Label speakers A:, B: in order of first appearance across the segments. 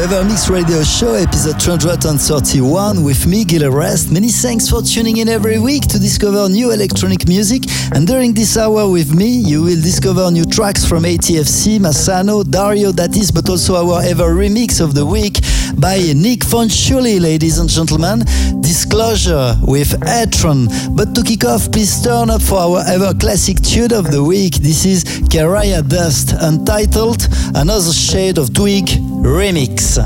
A: welcome Mix Radio Show, episode 231 with me, Gil Everest. Many thanks for tuning in every week to discover new electronic music. And during this hour with me, you will discover new tracks from ATFC, Massano, Dario D'Attis, but also our ever remix of the week by Nick Fanciulli, ladies and gentlemen. Disclosure with Etron. But to kick off, please turn up for our ever classic tune of the week. This is Caraya Dust, entitled Another Shade of Twig Remix.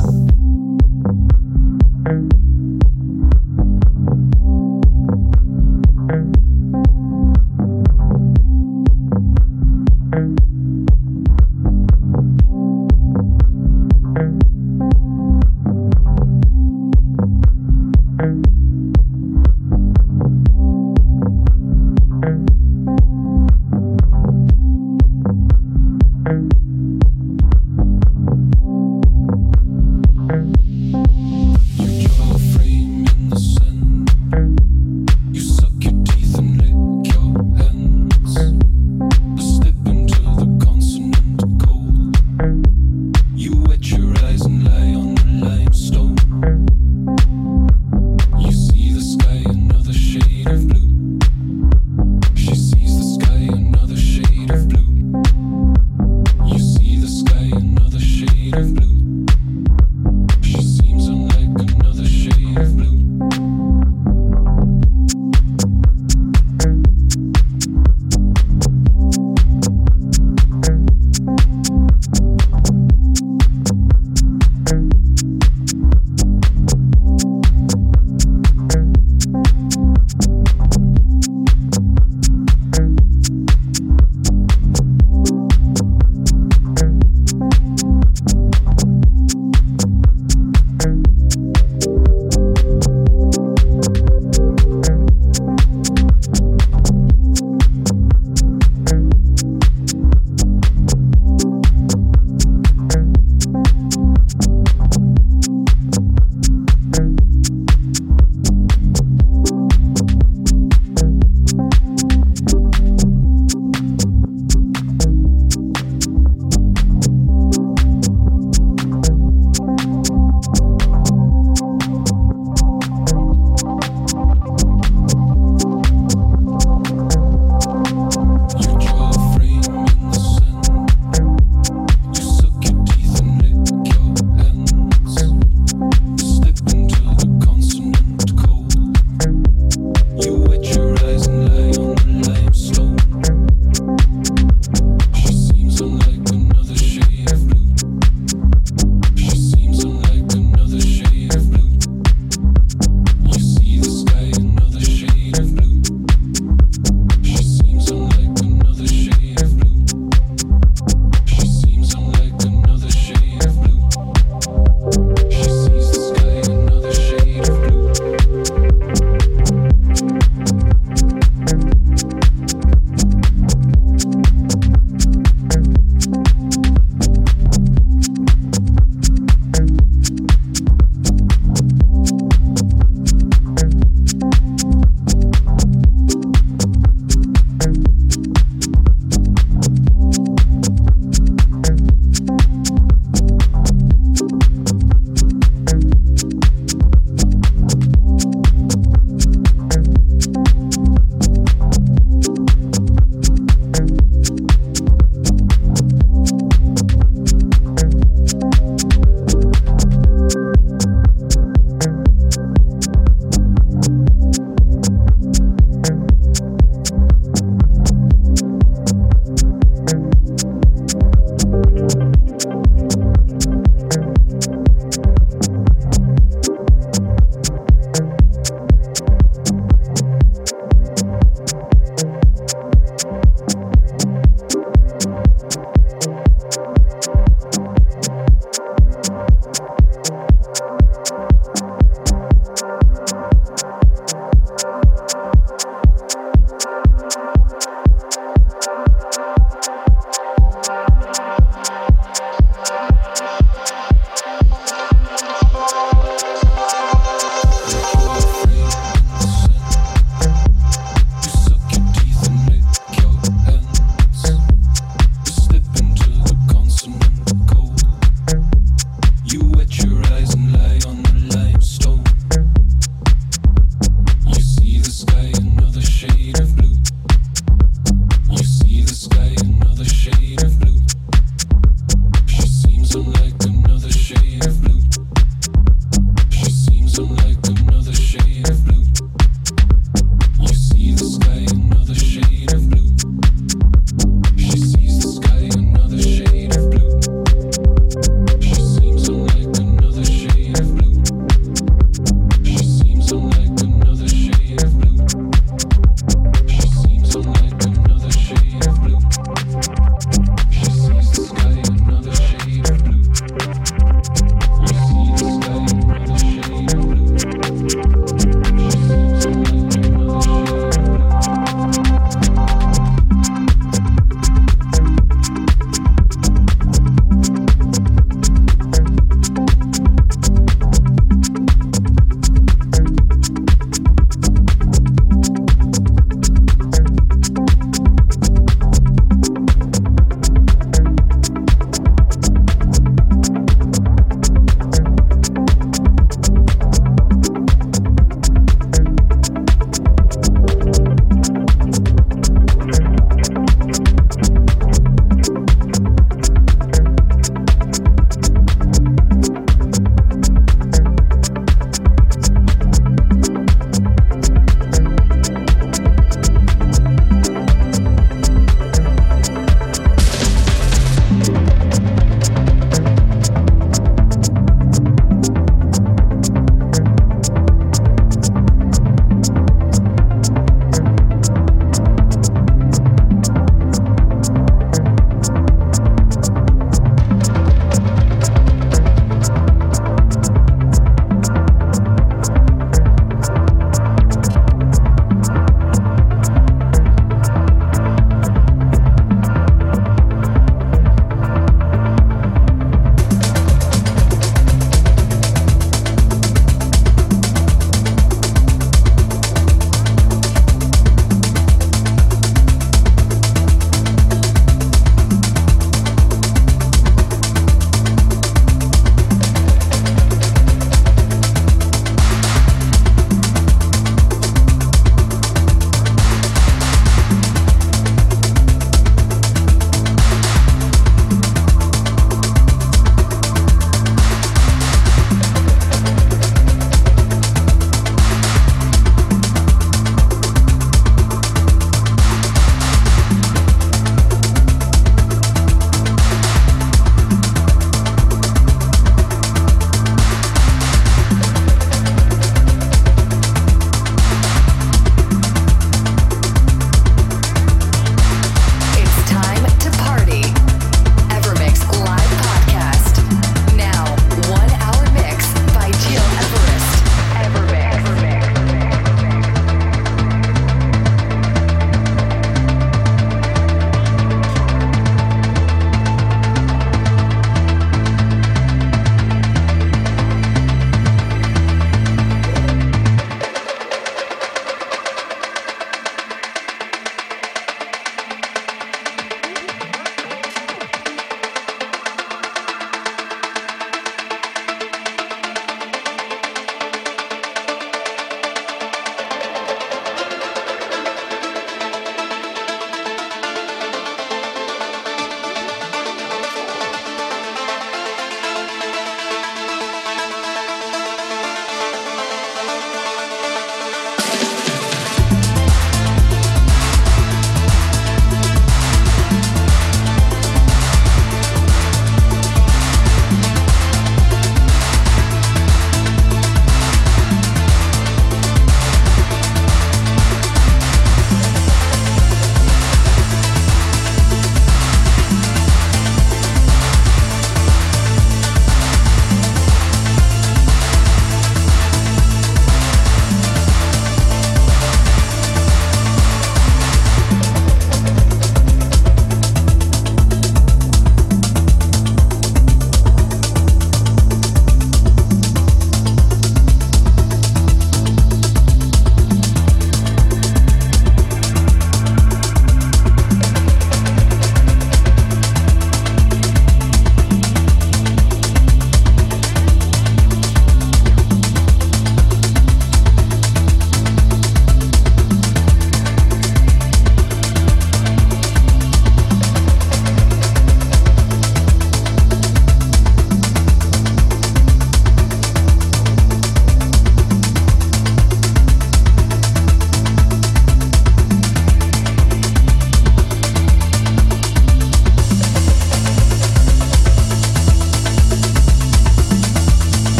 B: stay another shade of blue.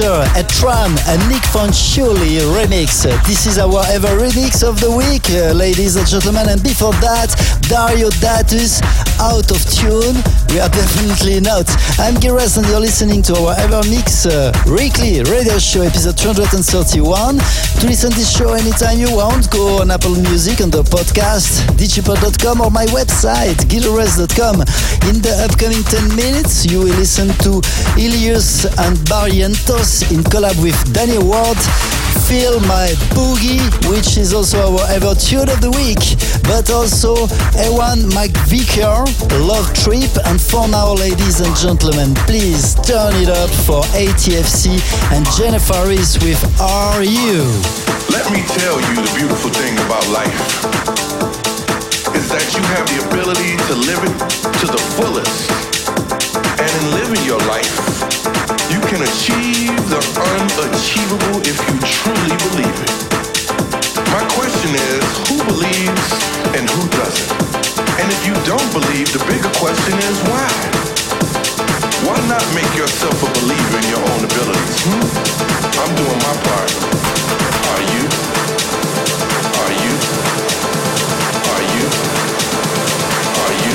B: A Tran, a Nick Fanciulli remix. This is our ever remix of the week, uh, ladies and gentlemen. And before that, Dario D'Attis, out of tune. We are definitely not. I'm Giras and you're listening to our EverMix uh, weekly radio show episode 231. To listen to this show anytime you want, go on Apple Music on the podcast, digipod.com or my website, gileverest.com. In the upcoming 10 minutes, you will listen to Illyus and Barrientos in collab with Danny Ward. Feel My Boogie, which is also our ever tune of the week, but also Ewan McVicker, Love Trip, and for now, ladies and gentlemen, please turn it up for ATFC and Jennifer is with Are You?
C: Let me tell you the beautiful thing about life is that you have the ability to live it to the fullest. And in living your life, you can achieve the unachievable if you truly believe it. My question is, who believes and who doesn't? And if you don't believe, the bigger question is why? Why not make yourself a believer in your own abilities? Hmm? I'm doing my part. Are you? Are you? Are you? Are you?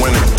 C: winning.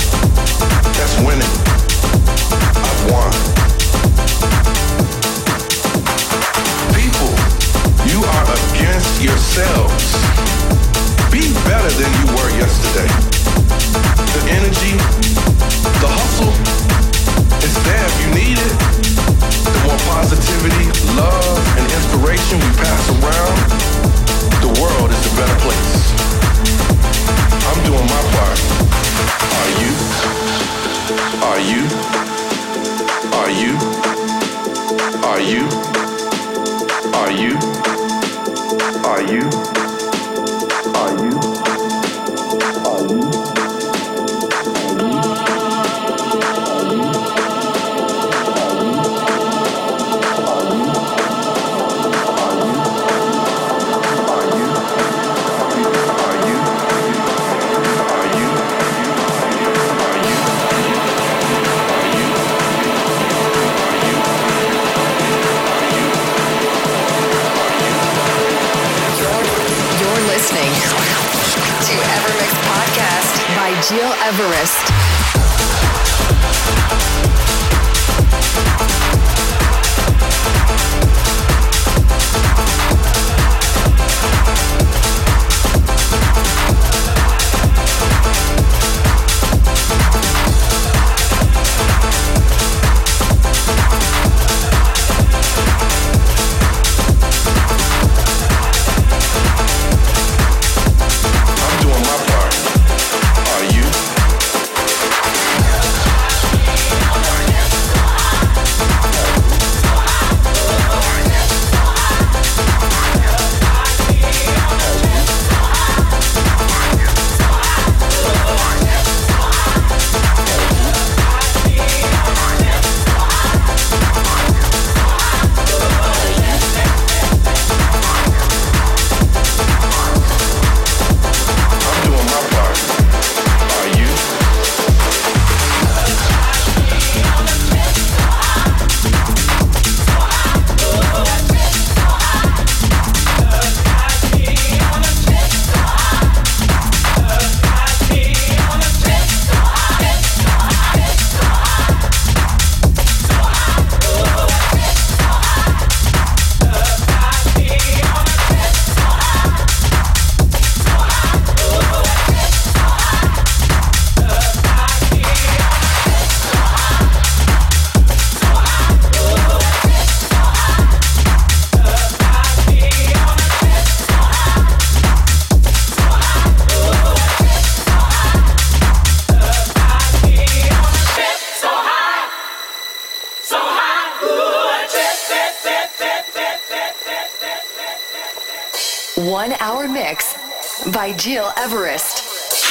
D: Gil Everest.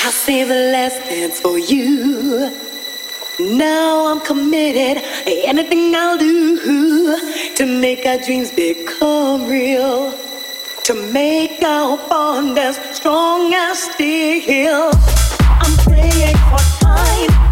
E: I save the last dance for you. Now I'm committed. Anything I'll do to make our dreams become real. To make our bond as strong as steel. I'm praying for time.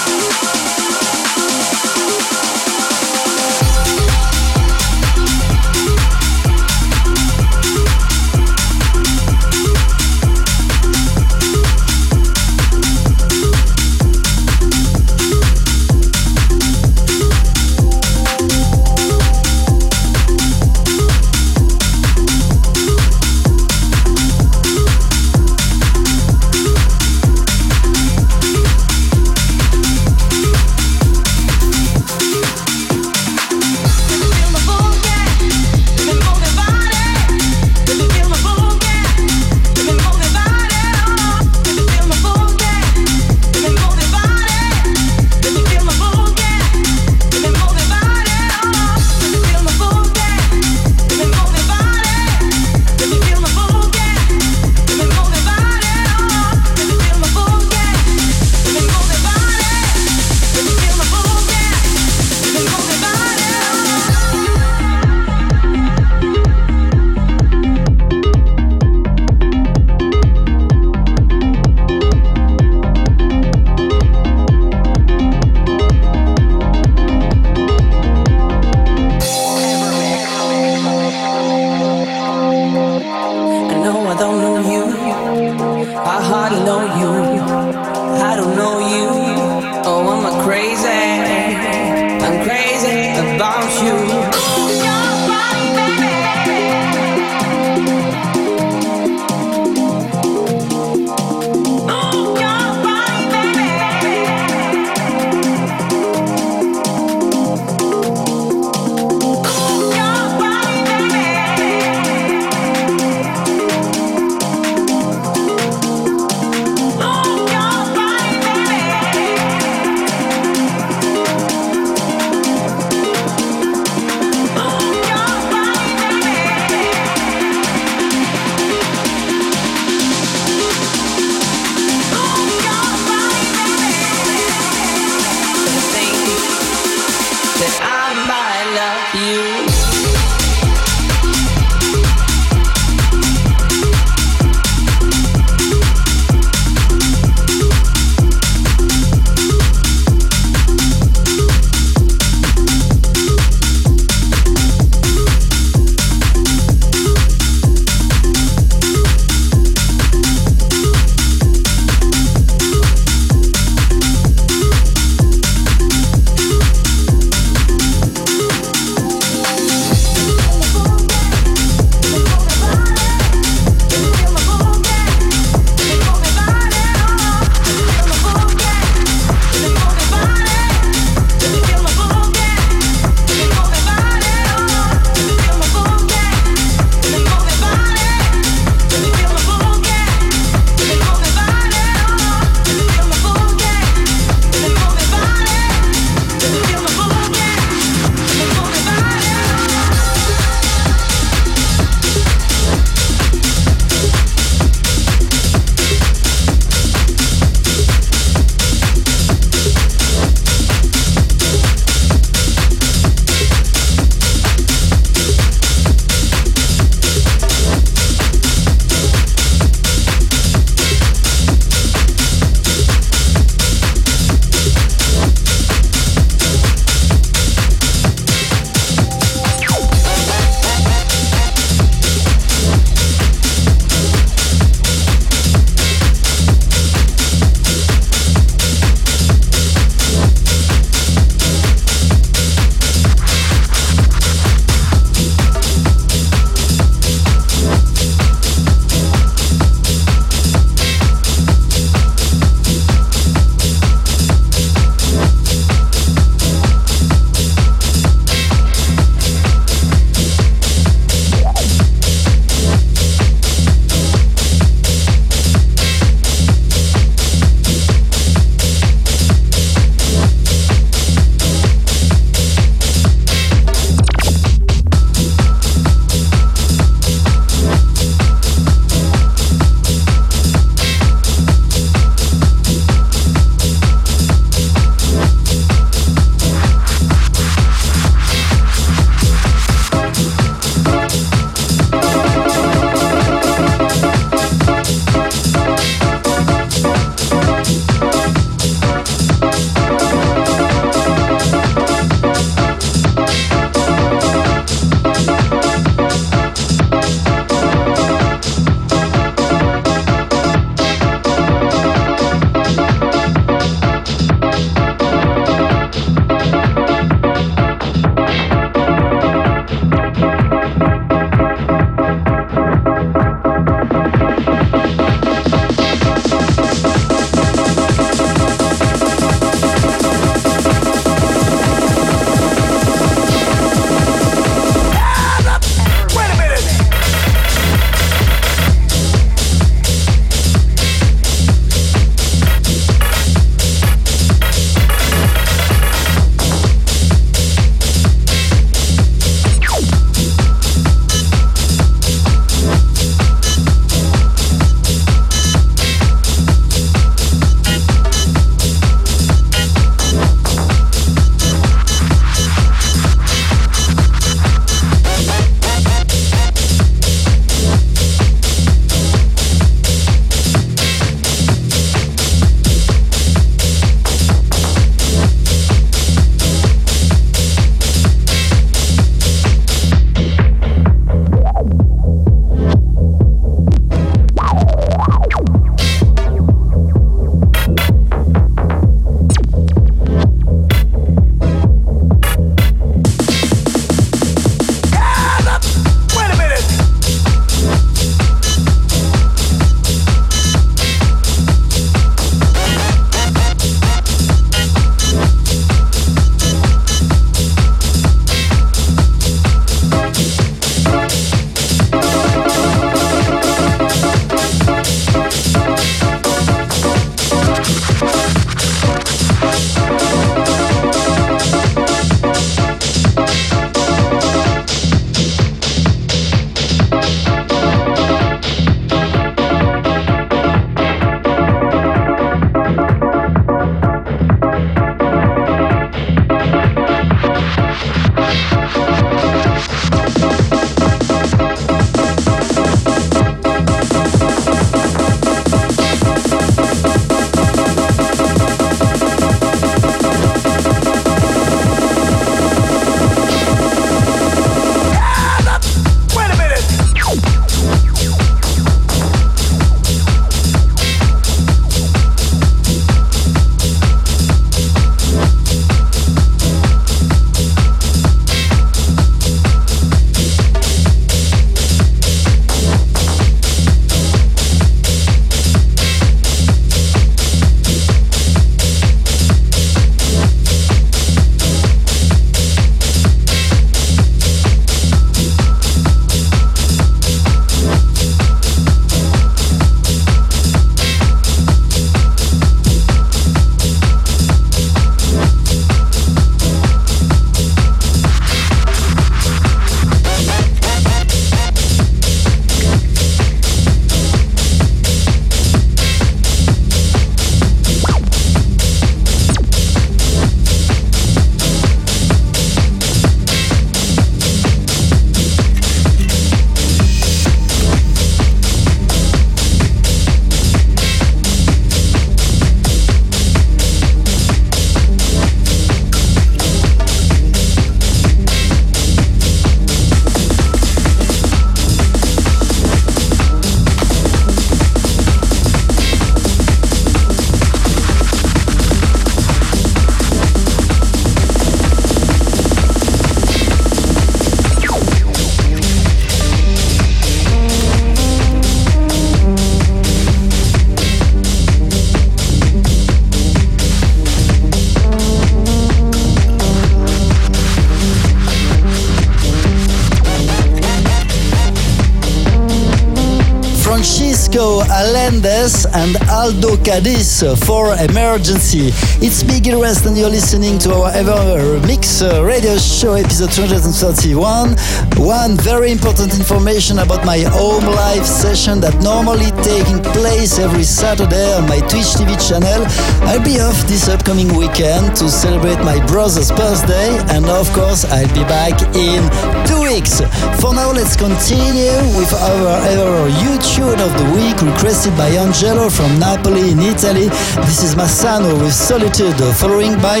B: Alendes and Aldo Cadiz for Emergency. It's me Gil Everest and you're listening to our EverMix uh, radio show episode 231. One very important information about my home live session that normally taking place every Saturday on my Twitch TV channel. I'll be off this upcoming weekend to celebrate my brother's birthday and of course I'll be back in two weeks. For now let's continue with our ever YouTube of the week requested by Angelo from Napoli in Italy. This is Massano with Solitude, following by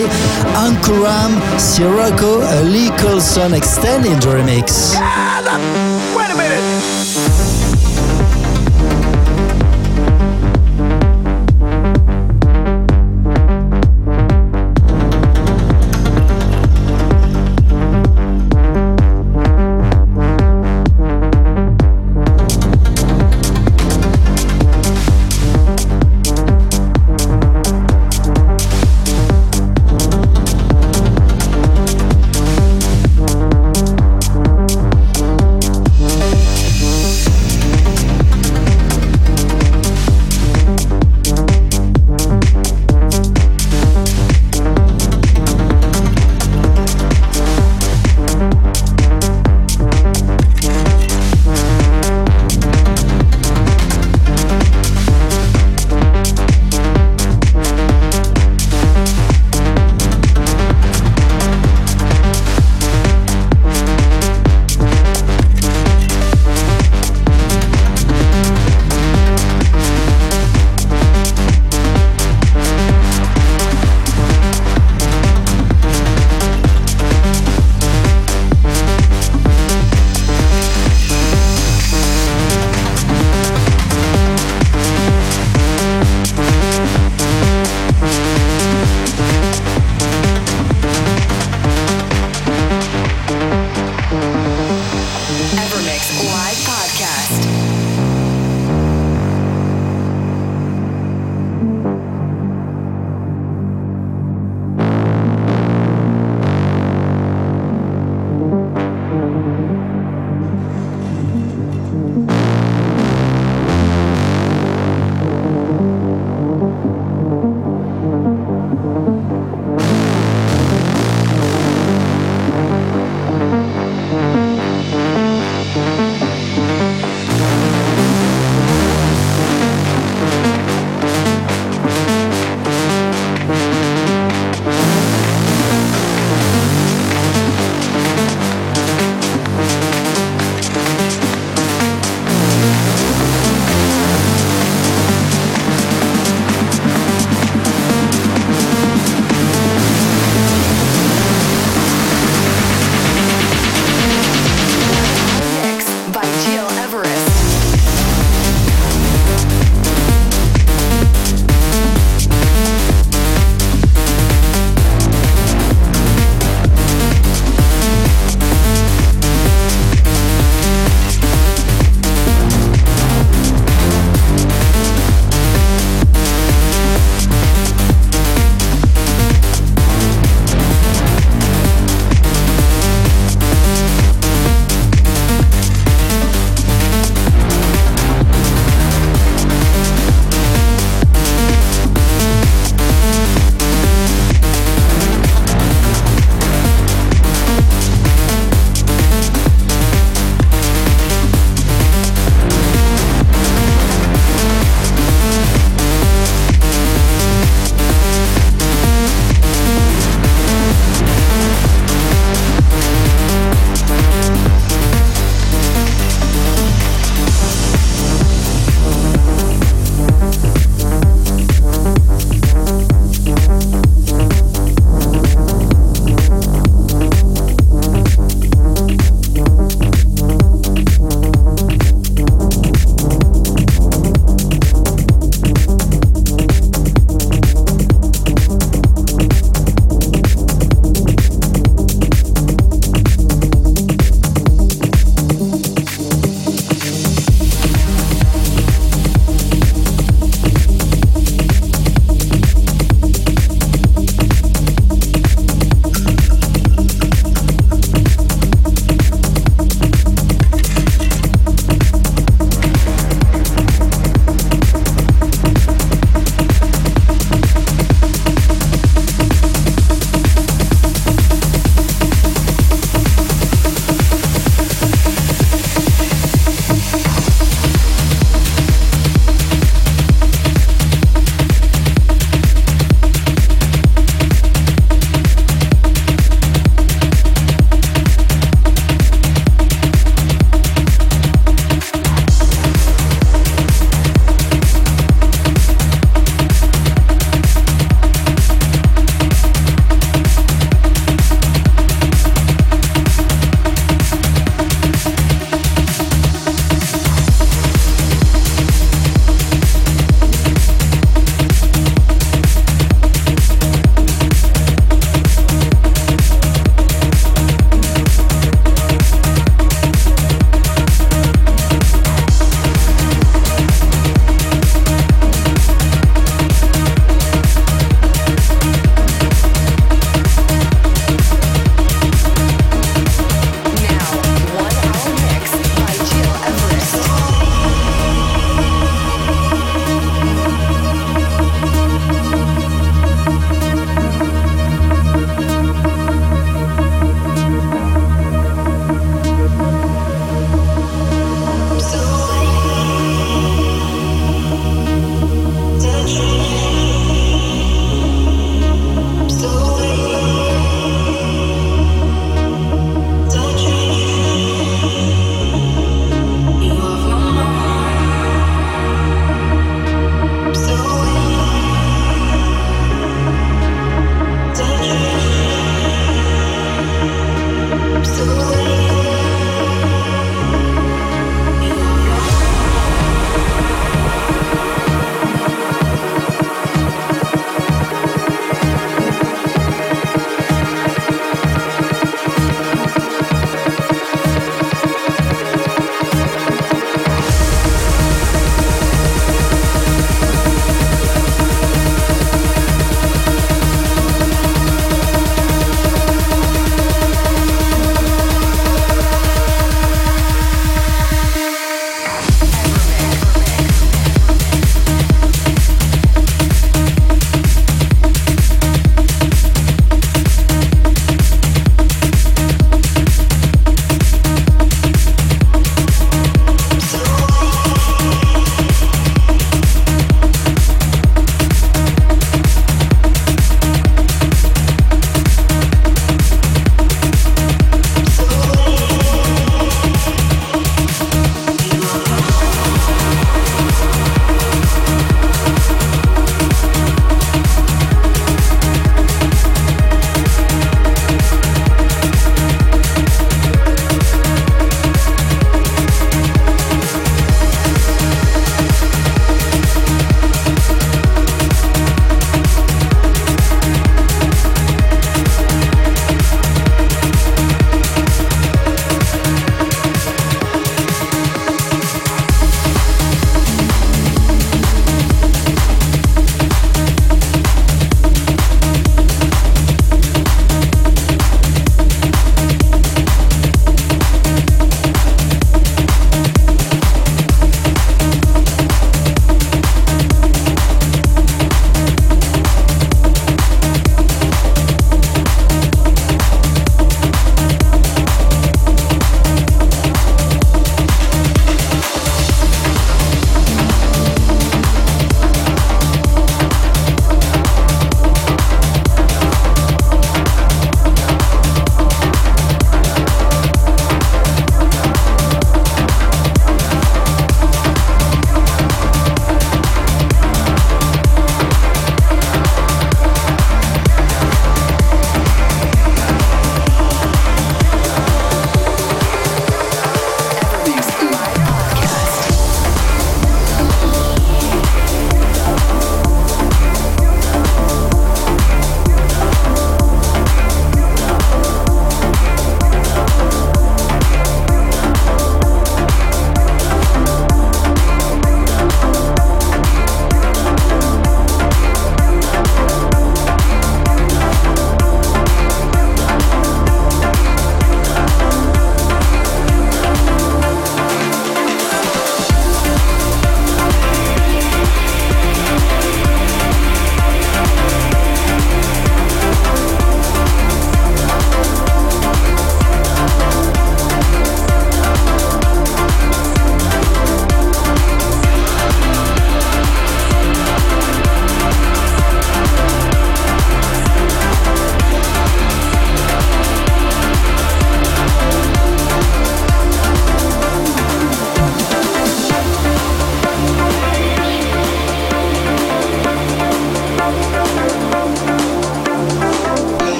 B: Ankuram Sirocco, Lee Colson extending the remix.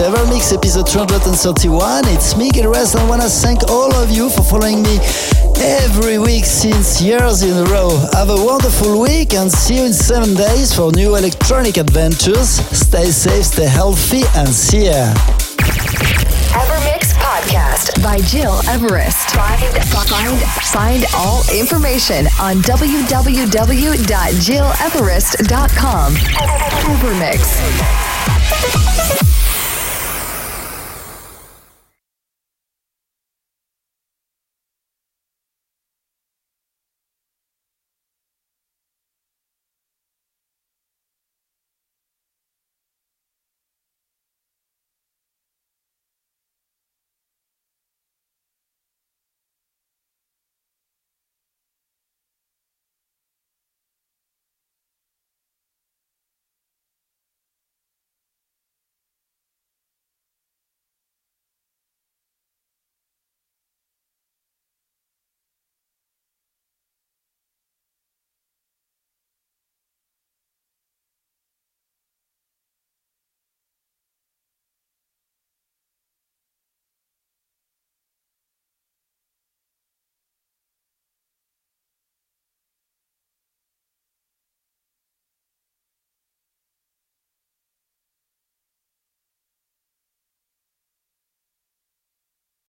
B: This EverMix episode 231. It's Everest, and I want to thank all of you for following me every week since years in a row. Have a wonderful week and see you in seven days for new electronic adventures. Stay safe, stay healthy, and see ya.
D: EverMix Podcast by Gil Everest. Find, find, find all information on www.gileverest.com. EverMix.